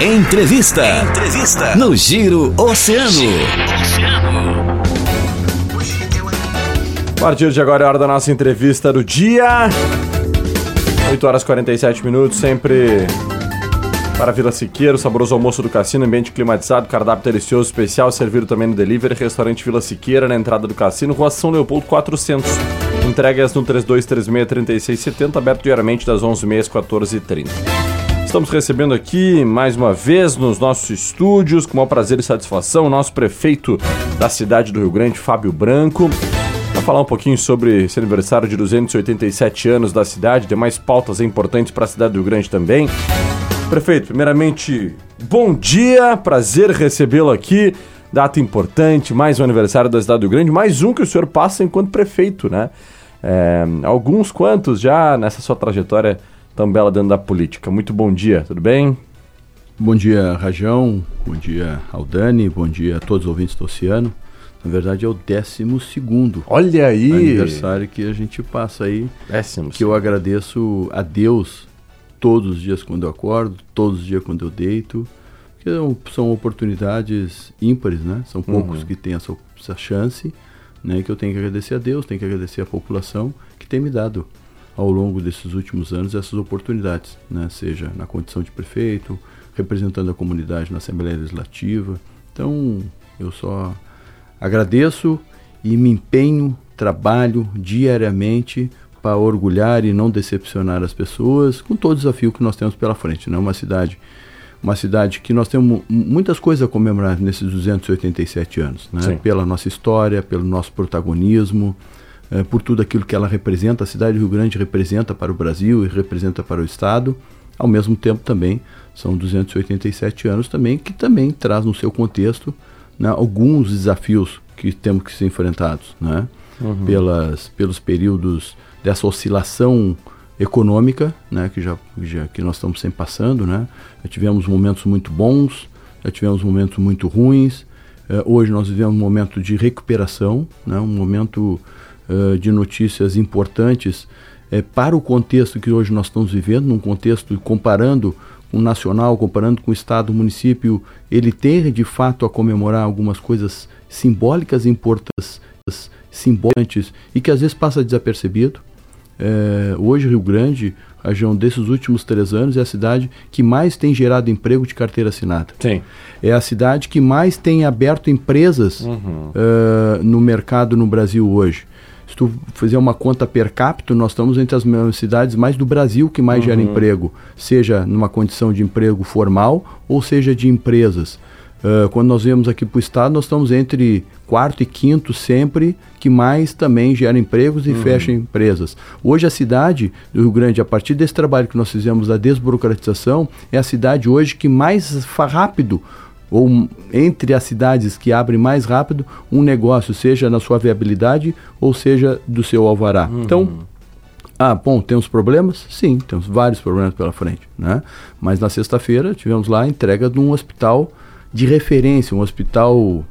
Entrevista. Entrevista. No Giro Oceano. A partir de agora é hora da nossa entrevista do dia. 8 horas e 47 minutos, sempre para Vila Siqueira, saboroso almoço do cassino, ambiente climatizado, cardápio delicioso, especial, servido também no delivery, restaurante Vila Siqueira, na entrada do cassino, Rua São Leopoldo 400. Entregas no 3236-3670, aberto diariamente das 11h30 às 14h30. Estamos recebendo aqui, mais uma vez, nos nossos estúdios, com o maior prazer e satisfação, o nosso prefeito da cidade do Rio Grande, Fábio Branco, para falar um pouquinho sobre esse aniversário de 287 anos da cidade, demais pautas importantes para a cidade do Rio Grande também. Prefeito, primeiramente, bom dia, prazer recebê-lo aqui. Data importante, mais um aniversário da cidade do Rio Grande, mais um que o senhor passa enquanto prefeito, né? É, alguns quantos já nessa sua trajetória tão bela dentro da política. Muito bom dia, tudo bem? Bom dia, Rajão. Bom dia, Aldani. Bom dia a todos os ouvintes do Oceano. Na verdade, é o décimo segundo Olha aí! aniversário que a gente passa aí. Décimo. Que eu agradeço a Deus todos os dias quando eu acordo, todos os dias quando eu deito. Porque são- são oportunidades ímpares, né? São poucos Uhum. que têm essa, essa chance, né? Que eu tenho que agradecer a Deus, tenho que agradecer a população que tem me dado ao longo desses últimos anos essas oportunidades, né? Seja na condição de prefeito, representando a comunidade na Assembleia Legislativa. Então, eu só agradeço e me empenho, trabalho diariamente para orgulhar e não decepcionar as pessoas com todo o desafio que nós temos pela frente. Né? Uma cidade uma cidade que nós temos mu- muitas coisas a comemorar nesses 287 anos, né? Pela nossa história, pelo nosso protagonismo, por tudo aquilo que ela representa, a cidade do Rio Grande representa para o Brasil e representa para o Estado, ao mesmo tempo também são 287 anos também, que também traz no seu contexto né, alguns desafios que temos que ser enfrentados, né? Pelas, pelos períodos dessa oscilação econômica, né, que já, já que nós estamos sempre passando, né? Já tivemos momentos muito bons, já tivemos momentos muito ruins. Eh, hoje nós vivemos um momento de recuperação, né, um momento eh, de notícias importantes eh, para o contexto que hoje nós estamos vivendo, num contexto comparando com o nacional, comparando com o estado, o município, ele tem de fato a comemorar algumas coisas simbólicas importantes, simbólicas e que às vezes passa desapercebido. É, hoje Rio Grande, região desses últimos três anos, é a cidade que mais tem gerado emprego de carteira assinada. Sim. É a cidade que mais tem aberto empresas Uhum. eh, no mercado no Brasil hoje. Se tu fizer uma conta per capita, nós estamos entre as cidades mais do Brasil que mais gera emprego, seja numa condição de emprego formal ou seja de empresas. Eh, quando nós viemos aqui para o estado, nós estamos entre quarto e quinto sempre que mais também gera empregos e fecha empresas. Hoje a cidade do Rio Grande, a partir desse trabalho que nós fizemos da desburocratização, é a cidade hoje que mais rápido ou entre as cidades que abrem mais rápido um negócio, seja na sua viabilidade ou seja do seu alvará. Então, ah, bom, temos problemas? Sim, temos vários problemas pela frente, né? Mas na sexta-feira tivemos lá a entrega de um hospital de referência, um hospital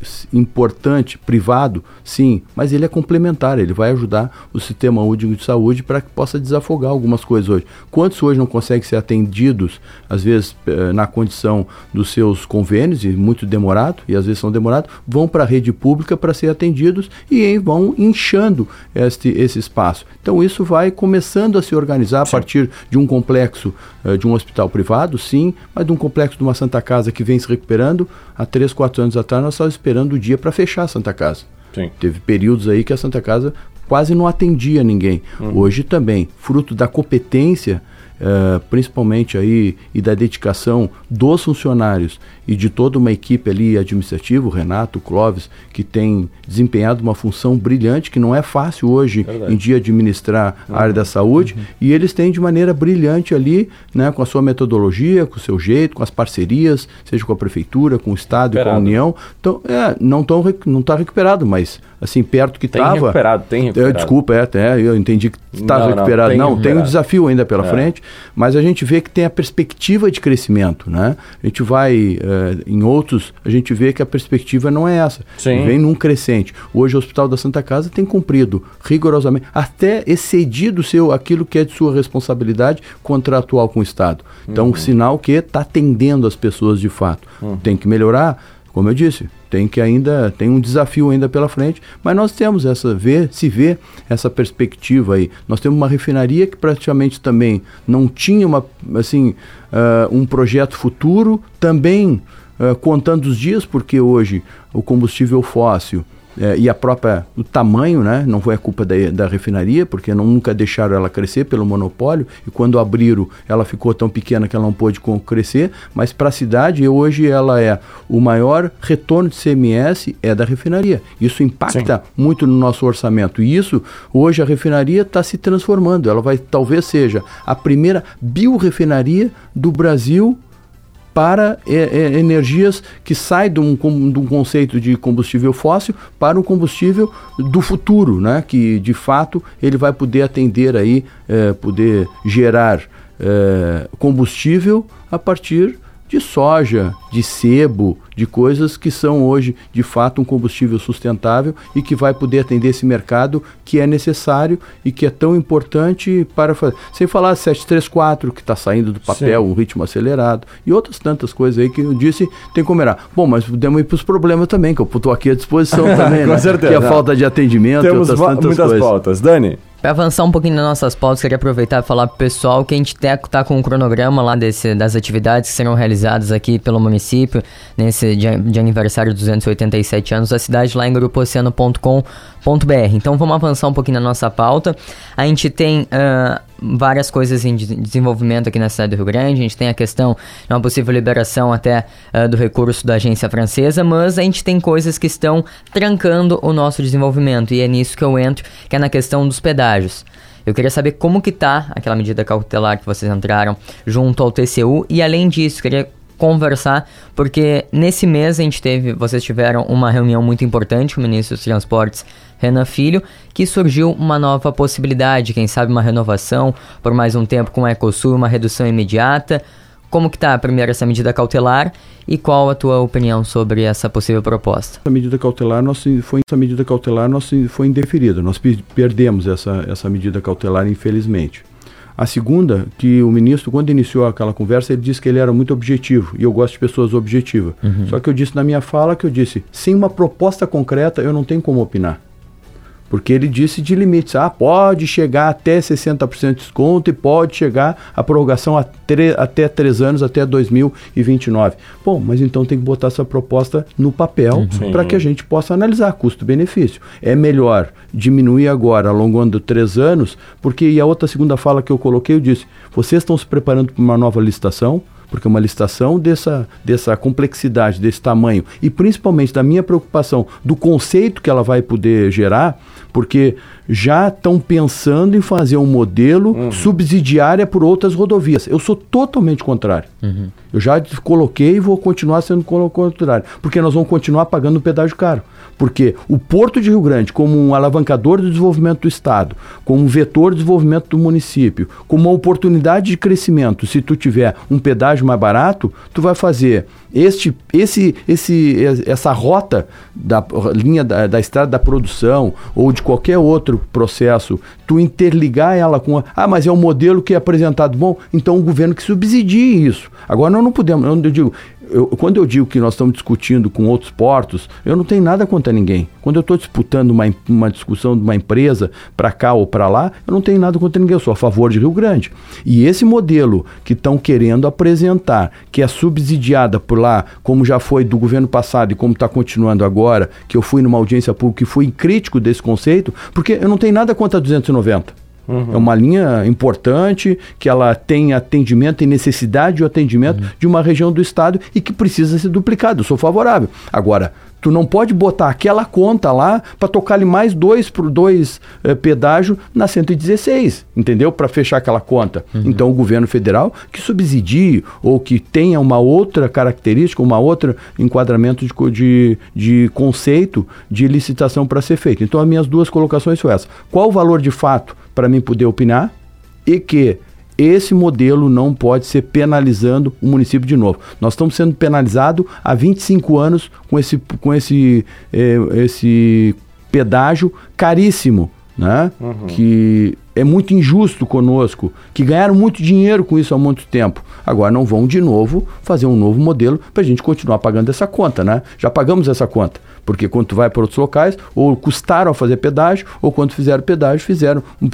s- importante, privado, sim, mas ele é complementar, ele vai ajudar o sistema único de saúde para que possa desafogar algumas coisas hoje. Quantos hoje não conseguem ser atendidos, às vezes eh, na condição dos seus convênios, e muito demorado, e às vezes são demorados, vão para a rede pública para ser atendidos e vão inchando este, esse espaço. Então isso vai começando a se organizar a partir de um complexo eh, de um hospital privado, sim, mas de um complexo de uma Santa Casa que vem se recuperando. Há três, quatro anos atrás nós estávamos esperando o dia para fechar a Santa Casa. Sim. Teve períodos aí que a Santa Casa quase não atendia ninguém. Hoje também, fruto da competência, eh, principalmente aí, e da dedicação dos funcionários e de toda uma equipe ali administrativa, o Renato, o Clóvis, que tem desempenhado uma função brilhante, que não é fácil hoje Verdade. em dia administrar a área da saúde, e eles têm de maneira brilhante ali, né, com a sua metodologia, com o seu jeito, com as parcerias, seja com a prefeitura, com o Estado e com a. União. Então, é, não tão, não está recuperado, mas assim, perto que Tem estava. recuperado, tem recuperado. desculpa, é, até, eu entendi que está Não, não, recuperado. tem Não, tem um recuperado. desafio ainda pela É. frente, mas a gente vê que tem a perspectiva de crescimento, né? A gente vai uh, em outros, a gente vê que a perspectiva não é essa. Sim. Vem num crescente. Hoje o Hospital da Santa Casa tem cumprido rigorosamente, até excedido seu aquilo que é de sua responsabilidade contratual com o Estado. Então, uhum. um sinal que está atendendo as pessoas de fato. Uhum. Tem que melhorar, como eu disse, tem que ainda tem um desafio ainda pela frente, mas nós temos essa ver, se vê essa perspectiva aí. Nós temos uma refinaria que praticamente também não tinha uma assim uh, um projeto futuro, também uh, contando os dias, porque hoje o combustível fóssil é, e a própria o tamanho, né? Não foi a culpa da, da refinaria, porque não, nunca deixaram ela crescer pelo monopólio. E quando abriram, ela ficou tão pequena que ela não pôde crescer. Mas para a cidade, hoje ela é o maior retorno de CMS é da refinaria. Isso impacta Sim. muito no nosso orçamento. E isso, hoje a refinaria está se transformando. Ela vai, talvez seja a primeira biorefinaria do Brasil para é, é, energias que saem de um, de um, conceito de combustível fóssil para um combustível do futuro, né? que de fato ele vai poder atender aí, é, poder gerar é, combustível a partir de soja, de sebo, de coisas que são hoje de fato um combustível sustentável e que vai poder atender esse mercado que é necessário e que é tão importante para fazer. Sem falar 734 que está saindo do papel, Sim. um ritmo acelerado e outras tantas coisas aí que eu disse tem como mirar. Bom, mas podemos ir para os problemas também, que eu estou aqui à disposição também, Com né? certeza. Que é a falta de atendimento Temos e outras tantas muitas coisas. pautas. Dani? Para avançar um pouquinho nas nossas pautas, queria aproveitar e falar pro pessoal que a gente tá com um cronograma lá desse, das atividades que serão realizadas aqui pelo município nesse dia de aniversário dos 287 anos da cidade lá em grupooceano.com.br. Então vamos avançar um pouquinho na nossa pauta. A gente tem uh, várias coisas em desenvolvimento aqui na cidade do Rio Grande. A gente tem a questão de uma possível liberação até uh, do recurso da agência francesa, mas a gente tem coisas que estão trancando o nosso desenvolvimento e é nisso que eu entro, que é na questão dos pedágios. Eu queria saber como que tá aquela medida cautelar que vocês entraram junto ao TCU e além disso, queria conversar, porque nesse mês a gente teve, vocês tiveram uma reunião muito importante com o ministro dos Transportes, Renan Filho, que surgiu uma nova possibilidade, quem sabe uma renovação por mais um tempo com a Ecosul, uma redução imediata. Como que está primeiro essa medida cautelar e qual a tua opinião sobre essa possível proposta? A medida cautelar nós, foi essa medida cautelar nós, foi indeferida. Nós perdemos essa, essa medida cautelar infelizmente. A segunda, que o ministro, quando iniciou aquela conversa, ele disse que ele era muito objetivo, e eu gosto de pessoas objetivas. Uhum. Só que eu disse na minha fala que eu disse, sem uma proposta concreta, eu não tenho como opinar. Porque ele disse de limites. Ah, pode chegar até 60% de desconto e pode chegar a prorrogação a até três anos, até 2029. Bom, mas então tem que botar essa proposta no papel uhum. para que a gente possa analisar custo-benefício. É melhor diminuir agora, alongando três anos, porque e a outra segunda fala que eu coloquei, eu disse, vocês estão se preparando para uma nova licitação, porque uma licitação dessa, dessa complexidade, desse tamanho, e principalmente da minha preocupação do conceito que ela vai poder gerar, porque já estão pensando em fazer um modelo uhum. subsidiária por outras rodovias. Eu sou totalmente contrário. Uhum. Eu já coloquei e vou continuar sendo contrário, porque nós vamos continuar pagando o pedágio caro. Porque o Porto de Rio Grande, como um alavancador do desenvolvimento do Estado, como um vetor de desenvolvimento do município, como uma oportunidade de crescimento, se tu tiver um pedágio mais barato, tu vai fazer este, esse, esse, essa rota da linha da, da estrada da produção ou de qualquer outro processo, tu interligar ela com. A, ah, mas é um modelo que é apresentado bom, então o governo que subsidie isso. Agora nós não podemos, eu digo, eu, quando eu digo que nós estamos discutindo com outros portos, eu não tenho nada contra ninguém. Quando eu estou disputando uma, uma discussão de uma empresa para cá ou para lá, eu não tenho nada contra ninguém, eu sou a favor de Rio Grande. E esse modelo que estão querendo apresentar, que é subsidiada por lá, como já foi do governo passado e como está continuando agora, que eu fui numa audiência pública e fui crítico desse conceito, porque eu não tenho nada contra 290. Uhum. É uma linha importante que ela tem atendimento, tem necessidade de atendimento uhum. de uma região do estado e que precisa ser duplicado. Eu sou favorável. Agora, Tu não pode botar aquela conta lá para tocar ali mais dois por dois eh, pedágio na 116, entendeu? Para fechar aquela conta. Uhum. Então o governo federal que subsidie ou que tenha uma outra característica, uma outra enquadramento de, de, de conceito de licitação para ser feito. Então as minhas duas colocações são essas. Qual o valor de fato para mim poder opinar? E que esse modelo não pode ser penalizando o município de novo. Nós estamos sendo penalizados há 25 anos com esse, com esse, eh, esse pedágio caríssimo, né? Uhum. Que é muito injusto conosco, que ganharam muito dinheiro com isso há muito tempo. Agora não vão de novo fazer um novo modelo para a gente continuar pagando essa conta, né? Já pagamos essa conta. Porque quando tu vai para outros locais, ou custaram a fazer pedágio, ou quando fizeram pedágio, fizeram um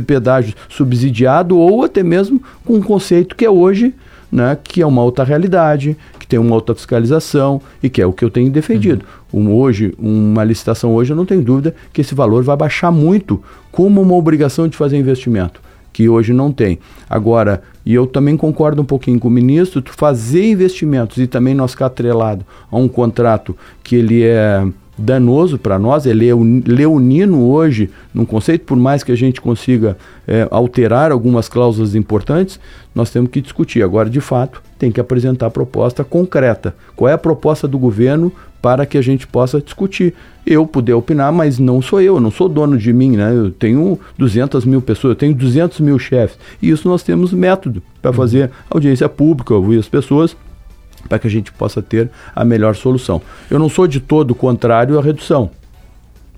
pedágio subsidiado, ou até mesmo com um conceito que é hoje, né, que é uma outra realidade, que tem uma outra fiscalização e que é o que eu tenho defendido. Uhum. Um, hoje, uma licitação hoje, eu não tenho dúvida que esse valor vai baixar muito como uma obrigação de fazer investimento que hoje não tem. Agora, e eu também concordo um pouquinho com o ministro, fazer investimentos e também nós ficar atrelado a um contrato que ele é danoso para nós, é leonino hoje num conceito, por mais que a gente consiga é, alterar algumas cláusulas importantes, nós temos que discutir. Agora, de fato, tem que apresentar a proposta concreta. Qual é a proposta do governo para que a gente possa discutir. Eu puder opinar, mas não sou eu, eu não sou dono de mim, né? Eu tenho 200 mil pessoas, eu tenho 200 mil chefes. E isso nós temos método para fazer audiência pública, ouvir as pessoas, para que a gente possa ter a melhor solução. Eu não sou de todo contrário à redução.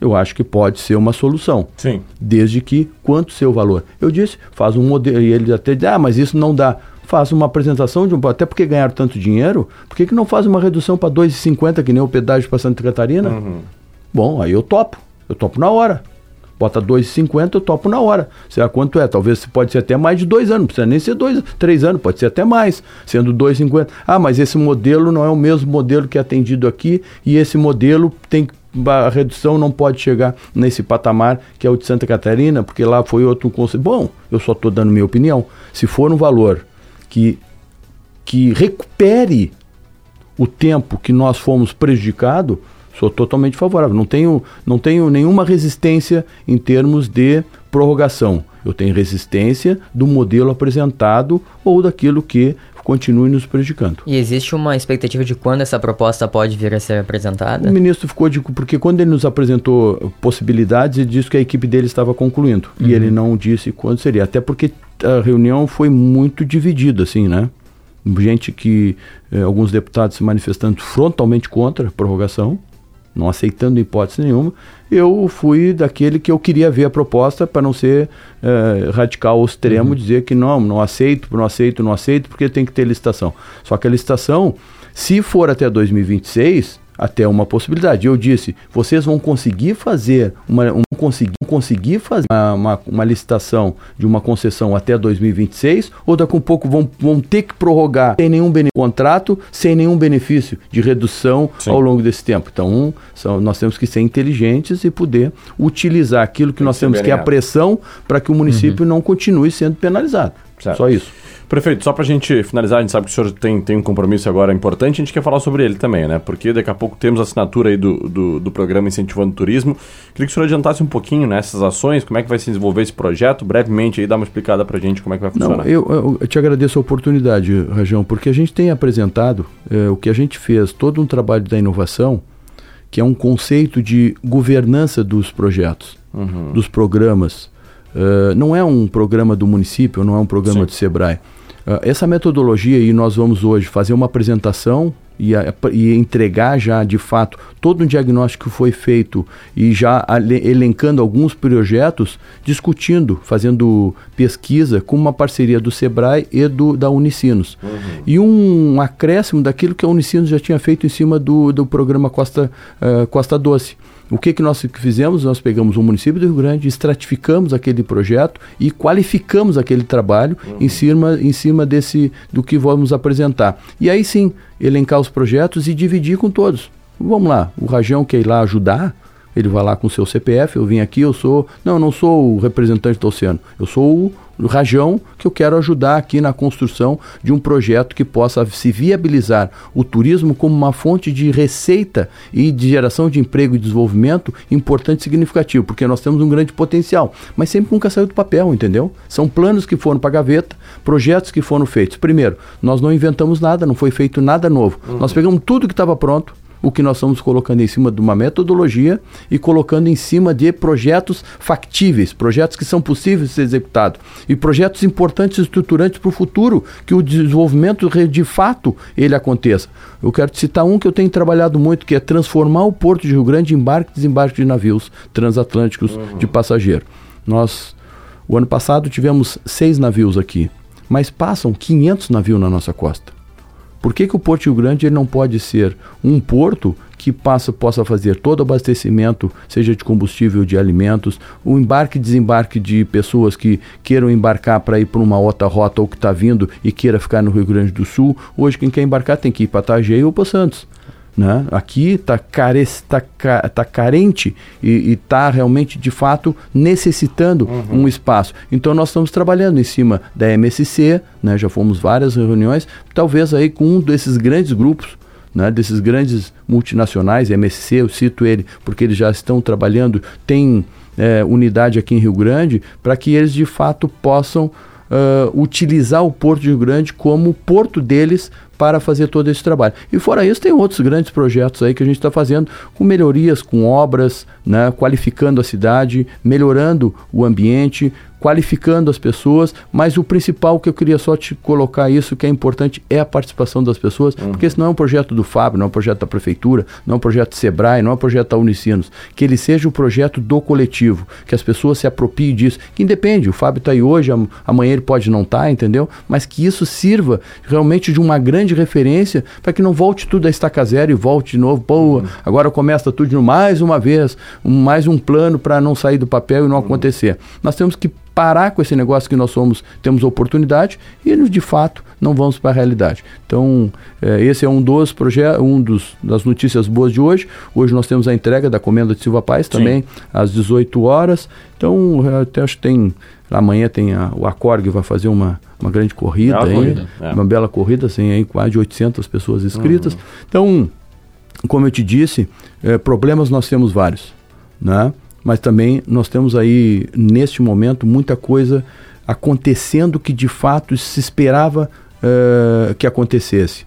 Eu acho que pode ser uma solução. Sim. Desde que quanto seu valor. Eu disse, faz um modelo. E ele até diz, ah, mas isso não dá faça uma apresentação de um. Até porque ganharam tanto dinheiro, por que, que não faz uma redução para 2,50, que nem o pedágio para Santa Catarina? Uhum. Bom, aí eu topo. Eu topo na hora. Bota 2,50, eu topo na hora. Será quanto é? Talvez pode ser até mais de dois anos, não precisa nem ser dois, três anos, pode ser até mais, sendo 2,50. Ah, mas esse modelo não é o mesmo modelo que é atendido aqui, e esse modelo tem a redução não pode chegar nesse patamar que é o de Santa Catarina, porque lá foi outro conceito. Bom, eu só estou dando minha opinião. Se for um valor que, que recupere o tempo que nós fomos prejudicados, sou totalmente favorável. Não tenho, não tenho nenhuma resistência em termos de prorrogação. Eu tenho resistência do modelo apresentado ou daquilo que continue nos prejudicando. E existe uma expectativa de quando essa proposta pode vir a ser apresentada? O ministro ficou de. Porque quando ele nos apresentou possibilidades, ele disse que a equipe dele estava concluindo. Uhum. E ele não disse quando seria. Até porque a reunião foi muito dividida, assim, né? Gente que. Eh, alguns deputados se manifestando frontalmente contra a prorrogação, não aceitando hipótese nenhuma. Eu fui daquele que eu queria ver a proposta para não ser eh, radical ou extremo, uhum. dizer que não, não aceito, não aceito, não aceito, porque tem que ter licitação. Só que a licitação, se for até 2026, até uma possibilidade. Eu disse, vocês vão conseguir fazer uma, um, conseguir, conseguir fazer uma, uma, uma, licitação de uma concessão até 2026 ou daqui a um pouco vão, vão ter que prorrogar sem nenhum contrato, sem nenhum benefício de redução Sim. ao longo desse tempo. Então, são, nós temos que ser inteligentes e poder utilizar aquilo que Tem nós temos que é a pressão para que o município uhum. não continue sendo penalizado. Certo. Só isso. Prefeito, só para a gente finalizar, a gente sabe que o senhor tem, tem um compromisso agora importante, a gente quer falar sobre ele também, né? Porque daqui a pouco temos a assinatura aí do, do, do programa Incentivando o Turismo. Queria que o senhor adiantasse um pouquinho nessas né, ações, como é que vai se desenvolver esse projeto, brevemente aí, dá uma explicada para a gente como é que vai funcionar. Não, eu, eu, eu, te agradeço a oportunidade, Rajão, porque a gente tem apresentado é, o que a gente fez, todo um trabalho da inovação, que é um conceito de governança dos projetos, uhum. dos programas. Uh, não é um programa do município, não é um programa Sim. do SEBRAE. Uh, essa metodologia, e nós vamos hoje fazer uma apresentação e, a, e, entregar já de fato todo um diagnóstico que foi feito e já elencando alguns projetos, discutindo, fazendo pesquisa com uma parceria do SEBRAE e do, da Unicinos. Uhum. E um acréscimo daquilo que a Unicinos já tinha feito em cima do, do programa Costa, uh, Costa Doce. O que, que nós fizemos? Nós pegamos o município do Rio Grande, estratificamos aquele projeto e qualificamos aquele trabalho uhum. em, cima, em cima desse do que vamos apresentar. E aí sim, elencar os projetos e dividir com todos. Vamos lá, o Rajão quer ir lá ajudar, ele vai lá com o seu CPF, eu vim aqui, eu sou. Não, eu não sou o representante do oceano, eu sou o Rajão que eu quero ajudar aqui na construção de um projeto que possa se viabilizar o turismo como uma fonte de receita e de geração de emprego e desenvolvimento importante e significativo, porque nós temos um grande potencial, mas sempre nunca saiu do papel, entendeu? São planos que foram para a gaveta, projetos que foram feitos. Primeiro, nós não inventamos nada, não foi feito nada novo. Uhum. Nós pegamos tudo que estava pronto, o que nós estamos colocando em cima de uma metodologia e colocando em cima de projetos factíveis, projetos que são possíveis de ser executados e projetos importantes e estruturantes para o futuro, que o desenvolvimento de fato ele aconteça. Eu quero te citar um que eu tenho trabalhado muito, que é transformar o Porto de Rio Grande em embarque e desembarque de navios transatlânticos uhum. de passageiro. Nós, o ano passado, tivemos seis navios aqui, mas passam 500 navios na nossa costa. Por que, que o Porto Rio Grande ele não pode ser um porto que passa, possa fazer todo o abastecimento, seja de combustível, de alimentos, o embarque e desembarque de pessoas que queiram embarcar para ir para uma outra rota ou que está vindo e queira ficar no Rio Grande do Sul. Hoje, quem quer embarcar tem que ir para Itajaí ou para Santos. Né? Aqui está care, tá, tá carente e está realmente, de fato, necessitando uhum. um espaço. Então, nós estamos trabalhando em cima da MSC, né? já fomos várias reuniões, talvez aí com um desses grandes grupos, né? desses grandes multinacionais, MSC, eu cito ele porque eles já estão trabalhando, tem é, unidade aqui em Rio Grande, para que eles, de fato, possam uh, utilizar o Porto de Rio Grande como porto deles para fazer todo esse trabalho. E fora isso, tem outros grandes projetos aí que a gente está fazendo com melhorias, com obras, né, qualificando a cidade, melhorando o ambiente, qualificando as pessoas, mas o principal que eu queria só te colocar isso, que é importante, é a participação das pessoas, uhum. porque esse não é um projeto do Fábio, não é um projeto da Prefeitura, não é um projeto do Sebrae, não é um projeto da Unicinos, que ele seja um projeto do coletivo, que as pessoas se apropriem disso, que independe, o Fábio está aí hoje, amanhã ele pode não estar, tá, entendeu? Mas que isso sirva realmente de uma grande referência para que não volte tudo a estaca zero e volte de novo, pô, uhum. agora começa tudo mais uma vez, um, mais um plano para não sair do papel e não uhum. acontecer. Nós temos que parar com esse negócio que nós somos, temos oportunidade e de fato não vamos para a realidade. Então, é, esse é um dos projetos, um dos, das notícias boas de hoje. Hoje nós temos a entrega da comenda de Silva Paz também Sim. às 18 horas. Então, até acho que tem amanhã tem a, o Acorg vai fazer uma, uma grande corrida, é aí, corrida é. uma bela corrida, assim, aí quase 800 pessoas inscritas. Uhum. Então, como eu te disse, é, problemas nós temos vários, né? Mas também nós temos aí, neste momento, muita coisa acontecendo que de fato se esperava uh, que acontecesse.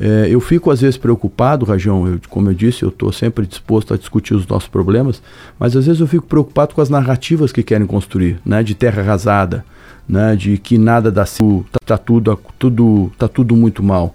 Uh, eu fico às vezes preocupado, Rajão, eu, como eu disse, eu estou sempre disposto a discutir os nossos problemas, mas às vezes eu fico preocupado com as narrativas que querem construir, né, de terra arrasada, né, de que nada dá certo, tá, tá, tudo, tudo, tá tudo muito mal.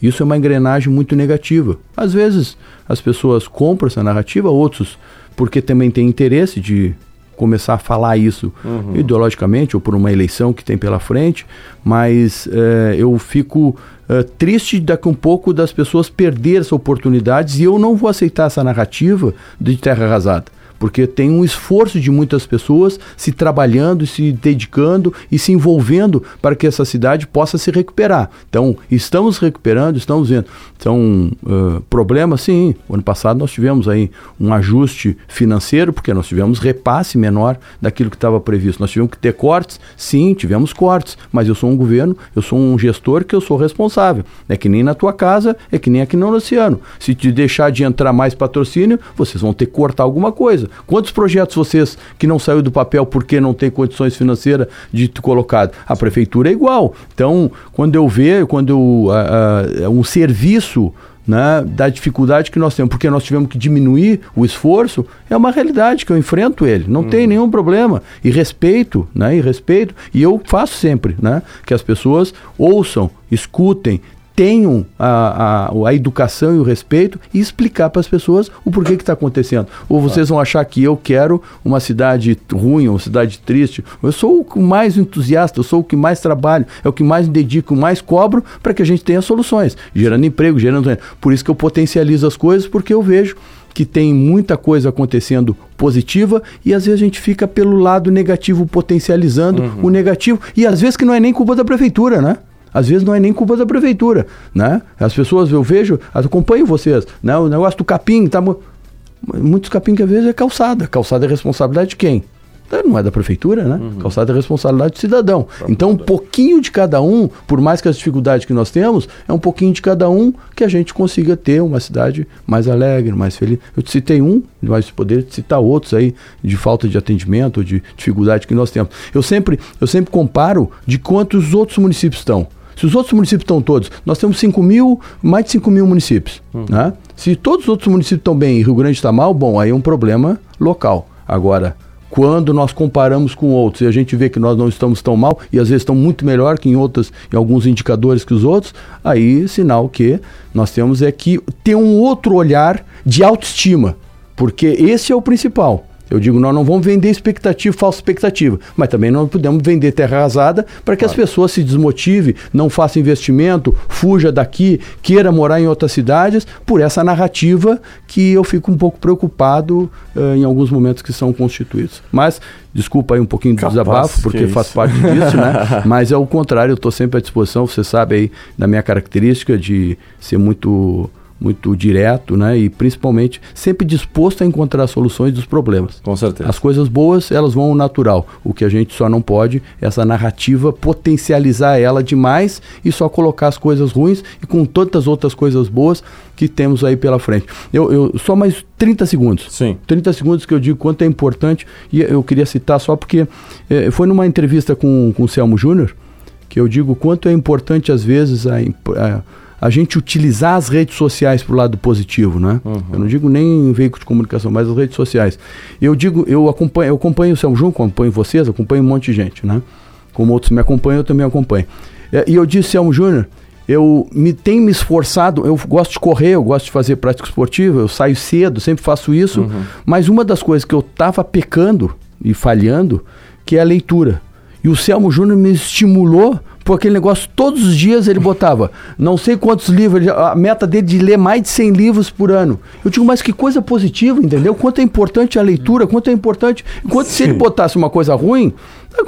Isso é uma engrenagem muito negativa. Às vezes as pessoas compram essa narrativa, outros porque também tem interesse de começar a falar isso uhum. ideologicamente ou por uma eleição que tem pela frente, mas é, eu fico é, triste daqui um pouco das pessoas perder essa oportunidade e eu não vou aceitar essa narrativa de terra arrasada porque tem um esforço de muitas pessoas se trabalhando, se dedicando e se envolvendo para que essa cidade possa se recuperar. Então, estamos recuperando, estamos vendo. São uh, problemas, sim. O ano passado nós tivemos aí um ajuste financeiro, porque nós tivemos repasse menor daquilo que estava previsto. Nós tivemos que ter cortes, sim, tivemos cortes, mas eu sou um governo, eu sou um gestor que eu sou responsável. É que nem na tua casa, é que nem aqui no Luciano. Se te deixar de entrar mais patrocínio, vocês vão ter que cortar alguma coisa coisa. Quantos projetos vocês que não saiu do papel porque não tem condições financeiras de colocado? A prefeitura é igual. Então, quando eu vejo, quando eu, uh, um serviço né, da dificuldade que nós temos, porque nós tivemos que diminuir o esforço, é uma realidade que eu enfrento ele, não tem nenhum problema. E respeito, né, e respeito, e eu faço sempre, né, que as pessoas ouçam, escutem, tenham a, a, a educação e o respeito e explicar para as pessoas o porquê que está acontecendo. Ou vocês vão achar que eu quero uma cidade ruim, uma cidade triste. Eu sou o mais entusiasta, eu sou o que mais trabalho, é o que mais me dedico, mais cobro para que a gente tenha soluções, gerando emprego, gerando. Por isso que eu potencializo as coisas, porque eu vejo que tem muita coisa acontecendo positiva e às vezes a gente fica pelo lado negativo potencializando uhum. o negativo e às vezes que não é nem culpa da prefeitura, né? Às vezes não é nem culpa da prefeitura, né? As pessoas, eu vejo, acompanho vocês, né? O negócio do capim, tá... Muitos capim que às vezes é calçada. Calçada é responsabilidade de quem? Não é da prefeitura, né? Uhum. Calçada é responsabilidade do cidadão. então, um pouquinho de cada um, por mais que as dificuldades que nós temos, é um pouquinho de cada um que a gente consiga ter uma cidade mais alegre, mais feliz. Eu te citei um, mas poderia citar outros aí de falta de atendimento, de dificuldade que nós temos. Eu sempre, eu sempre comparo de quantos outros municípios estão. Se os outros municípios estão todos, nós temos 5 mil, mais de 5 mil municípios. Né? Se todos os outros municípios estão bem e Rio Grande está mal, bom, aí é um problema local. Agora, quando nós comparamos com outros e a gente vê que nós não estamos tão mal e às vezes estão muito melhor que em outros, em alguns indicadores que os outros, aí sinal que nós temos é que ter um outro olhar de autoestima, porque esse é o principal. Eu digo, nós não vamos vender expectativa, falsa expectativa, mas também não podemos vender terra arrasada para que claro. as pessoas se desmotivem, não façam investimento, fuja daqui, queira morar em outras cidades, por essa narrativa que eu fico um pouco preocupado uh, em alguns momentos que são constituídos. Mas, desculpa aí um pouquinho do Capaz desabafo, porque é faz parte disso, né? Mas é o contrário, eu estou sempre à disposição, você sabe aí da minha característica de ser muito muito direto, né? E principalmente sempre disposto a encontrar soluções dos problemas. Com certeza. As coisas boas, elas vão ao natural. O que a gente só não pode é essa narrativa potencializar ela demais e só colocar as coisas ruins e com tantas outras coisas boas que temos aí pela frente. Eu, eu só mais 30 segundos. Sim. 30 segundos que eu digo quanto é importante e eu queria citar só porque eh, foi numa entrevista com, com o Selmo Júnior que eu digo quanto é importante às vezes a, a a gente utilizar as redes sociais para o lado positivo, né? Uhum. Eu não digo nem veículo de comunicação, mas as redes sociais. Eu digo, eu acompanho, eu acompanho o São João, acompanho vocês, acompanho um monte de gente, né? Como outros me acompanham, eu também acompanho. É, e eu disse, Selmo Júnior, eu me tenho me esforçado, eu gosto de correr, eu gosto de fazer prática esportiva, eu saio cedo, sempre faço isso, uhum. mas uma das coisas que eu estava pecando e falhando, que é a leitura. E o Selmo Júnior me estimulou por aquele negócio, todos os dias ele botava não sei quantos livros, a meta dele de ler mais de 100 livros por ano. Eu digo, mas que coisa positiva, entendeu? Quanto é importante a leitura, quanto é importante. Enquanto se ele botasse uma coisa ruim,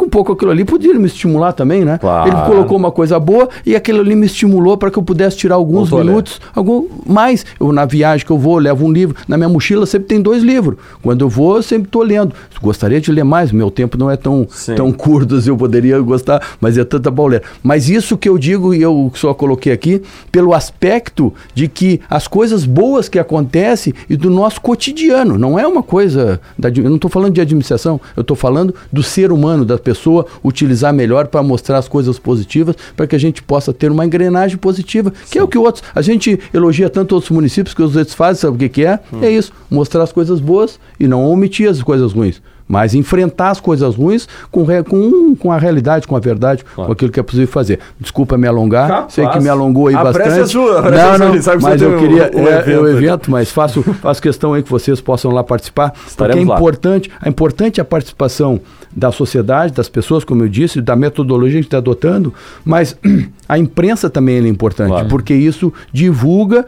um pouco aquilo ali podia me estimular também, né? Claro. Ele colocou uma coisa boa e aquilo ali me estimulou para que eu pudesse tirar alguns minutos, algum mais. Eu na viagem que eu vou, levo um livro. Na minha mochila sempre tem dois livros. Quando eu vou, eu sempre estou lendo. Gostaria de ler mais, meu tempo não é tão, tão curto assim, eu poderia gostar, mas é tanta pauleira. Mas isso que eu digo e eu só coloquei aqui pelo aspecto de que as coisas boas que acontecem e do nosso cotidiano, não é uma coisa da, eu não estou falando de administração, eu estou falando do ser humano, da pessoa utilizar melhor para mostrar as coisas positivas, para que a gente possa ter uma engrenagem positiva, que Sim. é o que outros. A gente elogia tanto outros municípios que os outros fazem, sabe o que, que é? Hum. É isso, mostrar as coisas boas e não omitir as coisas ruins mas enfrentar as coisas ruins com, com, com a realidade, com a verdade, claro. com aquilo que é possível fazer. Desculpa me alongar, Capaz. sei que me alongou aí a bastante. É sua, não, não, sabe mas eu queria um, um é, evento, é o evento, mas faço, faço questão aí que vocês possam lá participar, Estaremos porque é importante, lá. é importante a participação da sociedade, das pessoas, como eu disse, da metodologia que a gente está adotando, mas a imprensa também é importante, claro. porque isso divulga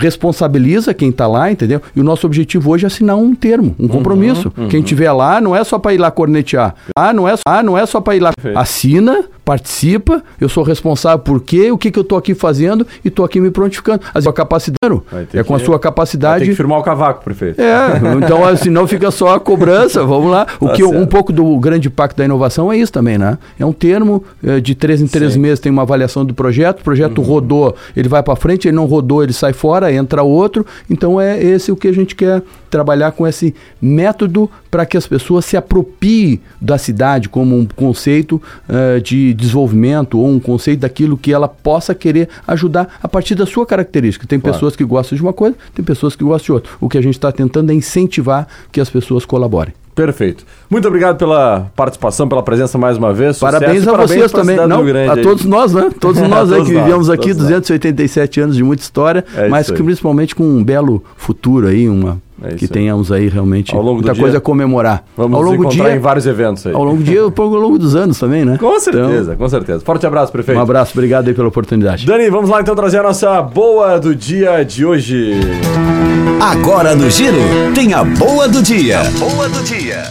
responsabiliza quem está lá, entendeu? E o nosso objetivo hoje é assinar um termo, um compromisso. Uhum, uhum. Quem tiver lá não é só para ir lá cornetear. Ah, não é, ah, não é só para ir lá. Perfeito. Assina, participa, eu sou responsável por quê, o que, que eu estou aqui fazendo e estou aqui me prontificando. A sua capacidade é com a sua capacidade. Tem que firmar o cavaco, prefeito. É, então senão fica só a cobrança, vamos lá. O tá que um pouco do grande pacto da inovação é isso também, né? É um termo é, de três em três Sim. meses tem uma avaliação do projeto, o projeto uhum. rodou, ele vai para frente, ele não rodou, ele sai fora, entra outro. Então é esse o que a gente quer trabalhar com esse método para que as pessoas se apropriem da cidade como um conceito uh, de desenvolvimento ou um conceito daquilo que ela possa querer ajudar a partir da sua característica. Tem claro. pessoas que gostam de uma coisa, tem pessoas que gostam de outra. O que a gente está tentando é incentivar que as pessoas colaborem. Perfeito. Muito obrigado pela participação, pela presença mais uma vez. Parabéns a parabéns vocês também. Não, a todos nós, né? Todos nós aí que vivemos aqui 287 nós. anos de muita história, é mas que, principalmente com um belo futuro aí, uma é que tenhamos aí realmente muita coisa a comemorar. Vamos ao longo dia, em vários eventos aí. Ao longo do dia, ao longo dos anos também, né? Com certeza, então, com certeza. Forte abraço, prefeito. Um abraço, obrigado aí pela oportunidade. Dani, vamos lá então trazer a nossa boa do dia de hoje. Agora no Giro, tem a boa do dia. A boa do dia.